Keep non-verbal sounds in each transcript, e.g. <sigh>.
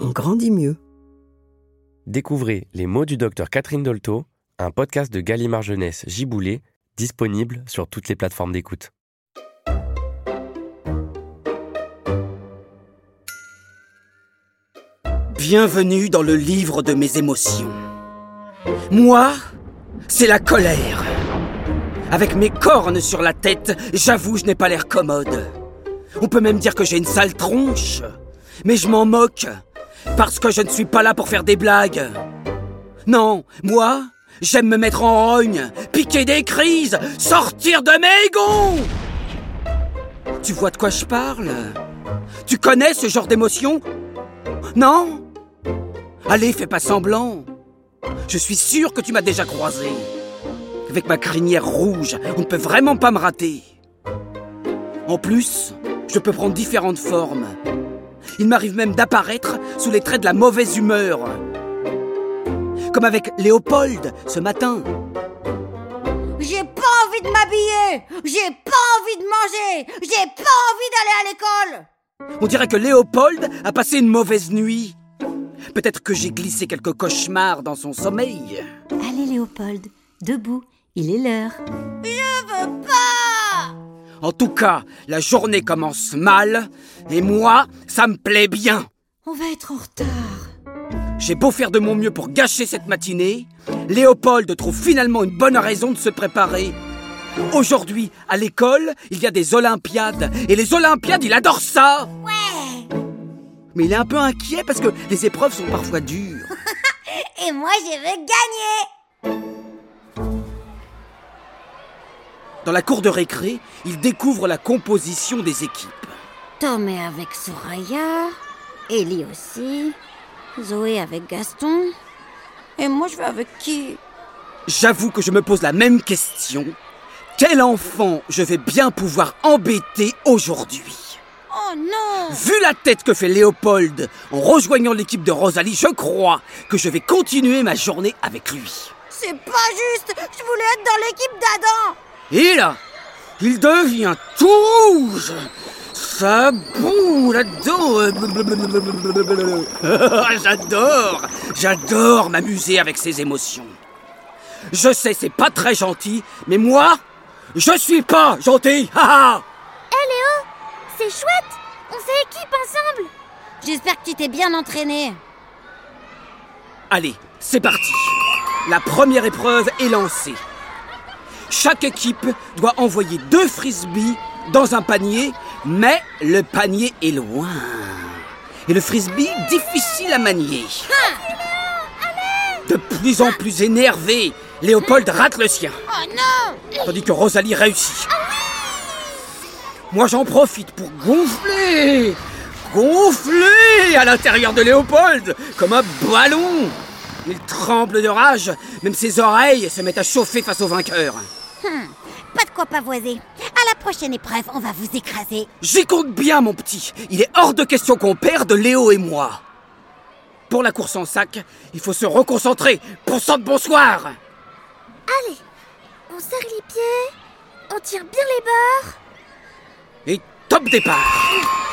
on grandit mieux. Découvrez Les mots du docteur Catherine Dolto, un podcast de Gallimard Jeunesse Giboulé, disponible sur toutes les plateformes d'écoute. Bienvenue dans le livre de mes émotions. Moi, c'est la colère. Avec mes cornes sur la tête, j'avoue, je n'ai pas l'air commode. On peut même dire que j'ai une sale tronche. Mais je m'en moque, parce que je ne suis pas là pour faire des blagues. Non, moi, j'aime me mettre en rogne, piquer des crises, sortir de mes gonds. Tu vois de quoi je parle? Tu connais ce genre d'émotion? Non? Allez, fais pas semblant. Je suis sûr que tu m'as déjà croisé. Avec ma crinière rouge, on ne peut vraiment pas me rater. En plus, je peux prendre différentes formes. Il m'arrive même d'apparaître sous les traits de la mauvaise humeur. Comme avec Léopold ce matin. J'ai pas envie de m'habiller, j'ai pas envie de manger, j'ai pas envie d'aller à l'école. On dirait que Léopold a passé une mauvaise nuit. Peut-être que j'ai glissé quelques cauchemars dans son sommeil. Allez Léopold, debout, il est l'heure. Je veux pas En tout cas, la journée commence mal, et moi, ça me plaît bien. On va être en retard. J'ai beau faire de mon mieux pour gâcher cette matinée, Léopold trouve finalement une bonne raison de se préparer. Aujourd'hui, à l'école, il y a des Olympiades, et les Olympiades, il adore ça Ouais Mais il est un peu inquiet parce que les épreuves sont parfois dures. <laughs> Et moi, je veux gagner Dans la cour de récré, il découvre la composition des équipes. Tom est avec Soraya, Ellie aussi, Zoé avec Gaston. Et moi, je vais avec qui? J'avoue que je me pose la même question. Quel enfant je vais bien pouvoir embêter aujourd'hui? Oh non Vu la tête que fait Léopold en rejoignant l'équipe de Rosalie, je crois que je vais continuer ma journée avec lui. C'est pas juste Je voulais être dans l'équipe d'Adam Et là, il devient tout rouge. Ça boue là-dedans. <laughs> J'adore, j'adore m'amuser avec ses émotions. Je sais, c'est pas très gentil, mais moi, je suis pas gentil. <laughs> Ha ha Hé Léo C'est chouette On s'équipe ensemble J'espère que tu t'es bien entraîné. Allez, c'est parti. La première épreuve est lancée. Chaque équipe doit envoyer deux frisbees dans un panier, mais le panier est loin. Et le frisbee difficile à manier. De plus en plus énervé, Léopold rate le sien, Oh tandis que Rosalie réussit. Moi j'en profite pour gonfler, gonfler à l'intérieur de Léopold comme un ballon. Il tremble de rage, même ses oreilles se mettent à chauffer face au vainqueur. Pas de quoi pavoiser. À la prochaine épreuve, on va vous écraser. J'y compte bien, mon petit. Il est hors de question qu'on perde Léo et moi. Pour la course en sac, il faut se reconcentrer. Pour de bonsoir. Allez, on serre les pieds, on tire bien les bords. Et top départ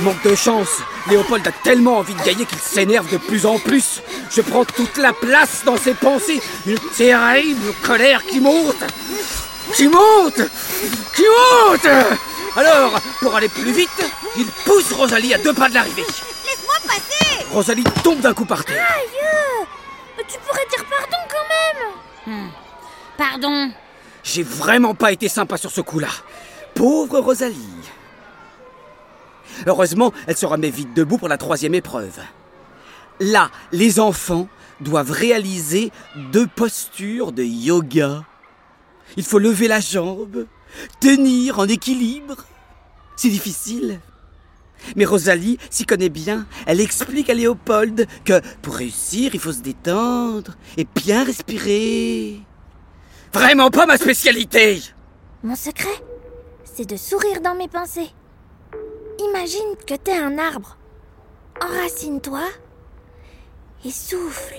Manque de chance, Léopold a tellement envie de gagner qu'il s'énerve de plus en plus. Je prends toute la place dans ses pensées. Une terrible colère qui monte. Qui monte Qui monte Alors, pour aller plus vite, il pousse Rosalie à deux pas de l'arrivée. Laisse-moi passer Rosalie tombe d'un coup par terre. Aïe Tu pourrais dire pardon quand même Hmm. Pardon. J'ai vraiment pas été sympa sur ce coup-là. Pauvre Rosalie. Heureusement, elle se remet vite debout pour la troisième épreuve. Là, les enfants doivent réaliser deux postures de yoga. Il faut lever la jambe, tenir en équilibre. C'est difficile. Mais Rosalie s'y connaît bien. Elle explique à Léopold que pour réussir, il faut se détendre et bien respirer. Vraiment pas ma spécialité Mon secret, c'est de sourire dans mes pensées. Imagine que t'es un arbre. Enracine-toi et souffle.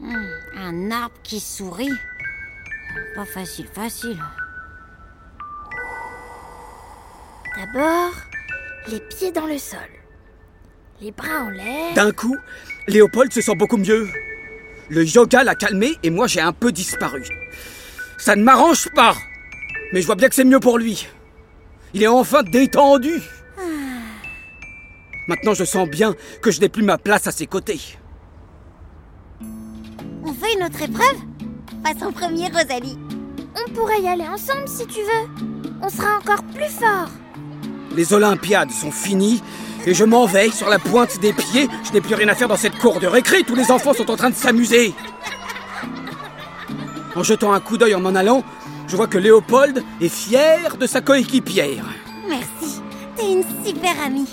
Hmm, Un arbre qui sourit. Pas facile, facile. D'abord, les pieds dans le sol. Les bras en l'air. D'un coup, Léopold se sent beaucoup mieux. Le yoga l'a calmé et moi j'ai un peu disparu. Ça ne m'arrange pas, mais je vois bien que c'est mieux pour lui. Il est enfin détendu. Maintenant je sens bien que je n'ai plus ma place à ses côtés. On fait une autre épreuve? Passe en premier, Rosalie. On pourrait y aller ensemble si tu veux. On sera encore plus fort. Les Olympiades sont finies et je m'en vais sur la pointe des pieds. Je n'ai plus rien à faire dans cette cour de récré. Tous les enfants sont en train de s'amuser. En jetant un coup d'œil en m'en allant, je vois que Léopold est fier de sa coéquipière. Merci. T'es une super amie.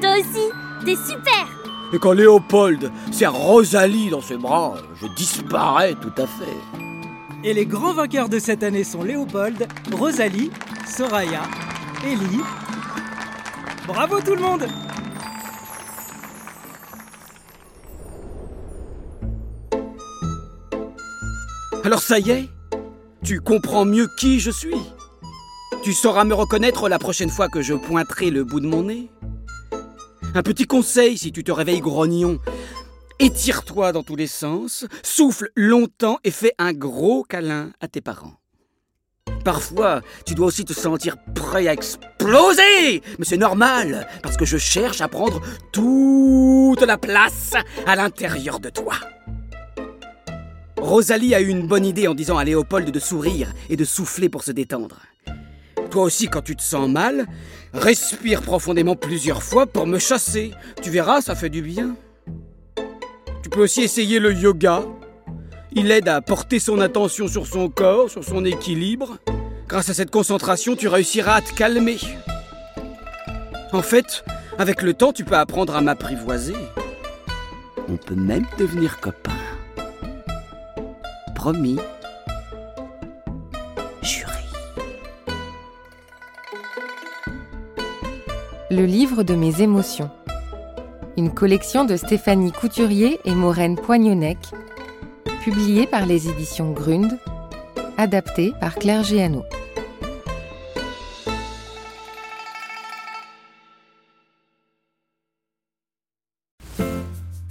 Toi aussi, t'es super. Et quand Léopold serre Rosalie dans ses bras, je disparais tout à fait. Et les grands vainqueurs de cette année sont Léopold, Rosalie, Soraya, Ellie. Bravo tout le monde Alors ça y est Tu comprends mieux qui je suis Tu sauras me reconnaître la prochaine fois que je pointerai le bout de mon nez Un petit conseil si tu te réveilles grognon. Étire-toi dans tous les sens, souffle longtemps et fais un gros câlin à tes parents. Parfois, tu dois aussi te sentir prêt à exploser. Mais c'est normal, parce que je cherche à prendre toute la place à l'intérieur de toi. Rosalie a eu une bonne idée en disant à Léopold de sourire et de souffler pour se détendre. Toi aussi, quand tu te sens mal, respire profondément plusieurs fois pour me chasser. Tu verras, ça fait du bien. Tu peux aussi essayer le yoga. Il aide à porter son attention sur son corps, sur son équilibre. Grâce à cette concentration, tu réussiras à te calmer. En fait, avec le temps, tu peux apprendre à m'apprivoiser. On peut même devenir copains. Promis. Juré. Le livre de mes émotions. Une collection de Stéphanie Couturier et Maureen Poignonnec, publiée par les éditions Grund, adaptée par Claire Géano.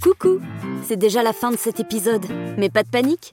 Coucou C'est déjà la fin de cet épisode, mais pas de panique